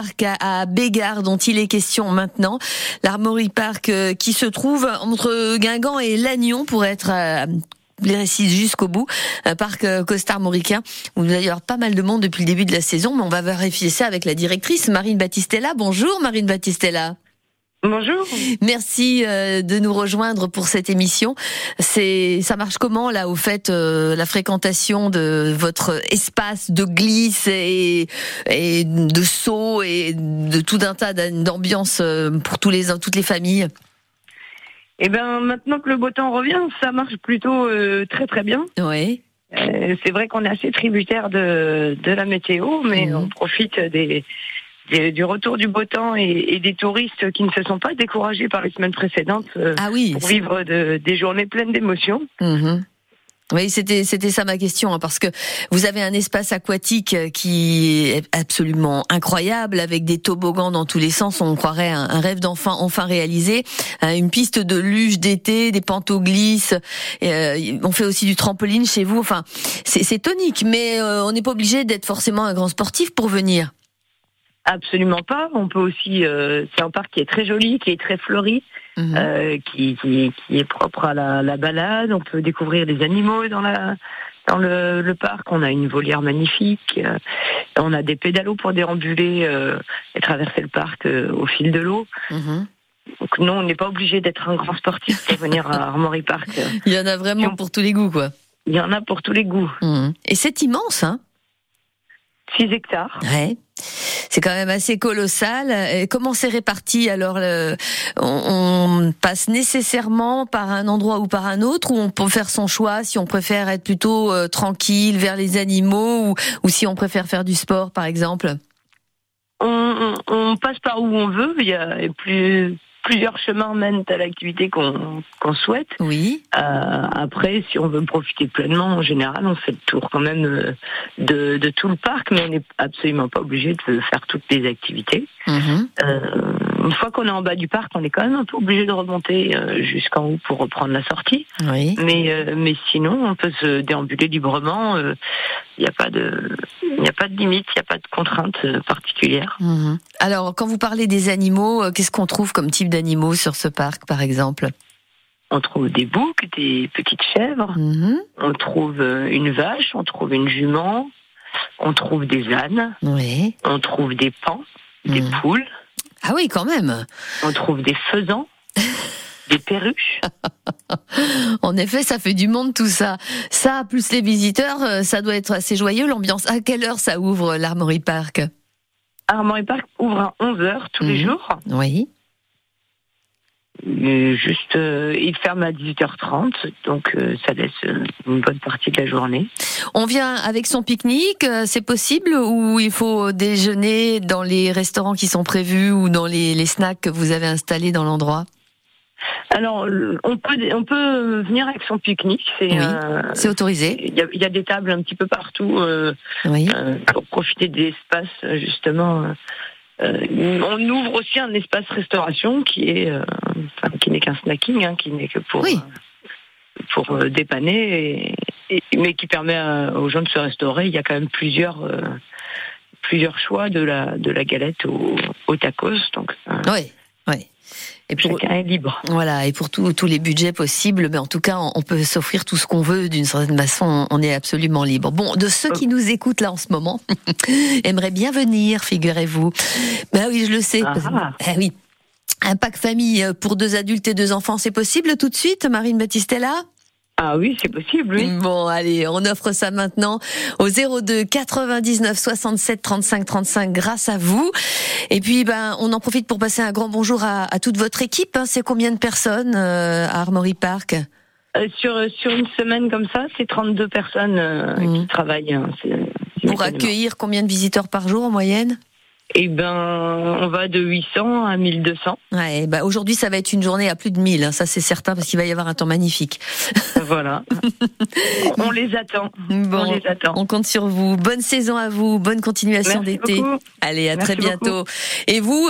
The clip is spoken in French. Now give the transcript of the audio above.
Parc à Bégard dont il est question maintenant. L'Armory Park euh, qui se trouve entre Guingamp et Lannion pour être euh, précise jusqu'au bout. Un parc euh, costarmoricain où il y avoir pas mal de monde depuis le début de la saison, mais on va vérifier ça avec la directrice Marine Battistella. Bonjour Marine Battistella. Bonjour. Merci euh, de nous rejoindre pour cette émission. C'est ça marche comment là au fait euh, la fréquentation de votre espace de glisse et, et de saut et de tout un tas d'ambiance euh, pour tous les toutes les familles? Eh ben maintenant que le beau temps revient, ça marche plutôt très très bien. Oui. c'est vrai qu'on est assez tributaire de, de la météo, mais mmh. on profite des du retour du beau temps et, des touristes qui ne se sont pas découragés par les semaines précédentes euh, ah oui, pour vivre des journées pleines d'émotions. Mhm. Oui, c'était c'était ça ma question hein, parce que vous avez un espace aquatique euh, qui est absolument incroyable avec des toboggans dans tous les sens. On croirait un, rêve d'enfant enfin réalisé. Euh, une piste de luge d'été, des pantoglisses. on fait aussi du trampoline chez vous. Enfin, c'est tonique, mais on n'est pas obligé d'être forcément un grand sportif pour venir. Absolument pas. On peut aussi. Euh, c'est un parc qui est très joli, qui est très fleuri, mhm. euh, qui, qui, qui, est propre à la, la, balade. On peut découvrir des animaux dans la dans le, le parc. On a une volière magnifique. Euh, on a des pédalos pour déambuler euh, et traverser le parc euh, au fil de l'eau. Mhm. Donc non, on n'est pas obligé d'être un grand sportif pour venir à Armory Park. Il y en a vraiment pour tous les goûts, quoi. Il y en a pour tous les goûts. Mhm. Et c'est immense, hein 6 hectares. Ouais. C'est quand même assez colossal. Et comment c'est réparti alors on, passe nécessairement par un endroit ou par un autre ou on peut faire son choix si on préfère être plutôt euh, tranquille vers les animaux ou, ou, si on préfère faire du sport par exemple? On, on, passe par où on veut. Il y a plus plusieurs chemins mènent à l'activité qu'on souhaite. Oui. Euh, après, si on veut profiter pleinement, en général, on fait le tour quand même euh, de, de tout le parc, mais on n'est absolument pas obligé de faire toutes les activités. Mhm. Euh, une fois qu'on est en bas du parc, on est quand même un peu obligé de remonter euh, jusqu'en haut pour reprendre la sortie. Oui. Mais euh, mais sinon, on peut se déambuler librement. Il n'y a pas de il n'y a pas de limite, il n'y a pas de contrainte particulière. Mhm. Alors, quand vous parlez des animaux, qu'est-ce qu'on trouve comme type d'animaux sur ce parc, par exemple? On trouve des boucs, des petites chèvres, mhm. on trouve une vache, on trouve une jument, on trouve des ânes, oui. on trouve des pans, des mhm. poules. Ah oui, quand même. On trouve des faisans. des perruches. en effet, ça fait du monde tout ça. Ça, plus les visiteurs, euh, ça doit être assez joyeux l'ambiance. À quelle heure ça ouvre l'Armory Park? Armory Park ouvre à 11h tous les mhm. jours. Oui juste, euh, il ferme à 18h30, donc euh, ça laisse euh, une bonne partie de la journée. On vient avec son pique-nique, c'est possible ou il faut déjeuner dans les restaurants qui sont prévus ou dans les, les snacks que vous avez installés dans l'endroit? Alors, on peut on peut venir avec son pique-nique. C'est oui, autorisé. Il y, a, y, a, des tables un petit peu partout oui. pour profiter des espaces justement on ouvre aussi un espace restauration qui est, euh, qui n'est qu'un snacking, hein, qui n'est que pour euh, pour dépanner, mais qui permet aux gens de se restaurer. Il y a quand même plusieurs plusieurs choix de la de la galette au, au tacos, donc. oui, oui. Et puis Chacun est libre. Voilà, et pour tous les budgets possibles, mais en tout cas, on peut s'offrir tout ce qu'on veut d'une certaine façon. On est absolument libre. Bon, de ceux qui nous écoutent là en ce moment, aimeraient bien venir, figurez-vous. Ben oui, je le sais. Ah. Eh oui. Un pack famille pour deux adultes et deux enfants, c'est possible tout de suite, Marine Battistella? Ah oui, c'est possible, oui. Bon, allez, on offre ça maintenant au 02 99 67 35 35 grâce à vous. Et puis, ben, on en profite pour passer un grand bonjour à, toute votre équipe. Hein. C'est combien de personnes euh, à Armory Park? Euh, sur, sur une semaine comme ça, c'est 32 personnes euh, mmh. qui travaillent. Hein. pour accueillir combien de visiteurs par jour en moyenne? Eh ben, on va de 800 à 1200. Ouais, bah aujourd'hui, ça va être une journée à plus de 1000, hein, ça c'est certain, parce qu'il va y avoir un temps magnifique. Voilà. on les attend. Bon, on les attend. On compte sur vous. Bonne saison à vous, bonne continuation d'été. Allez, à très bientôt. Et vous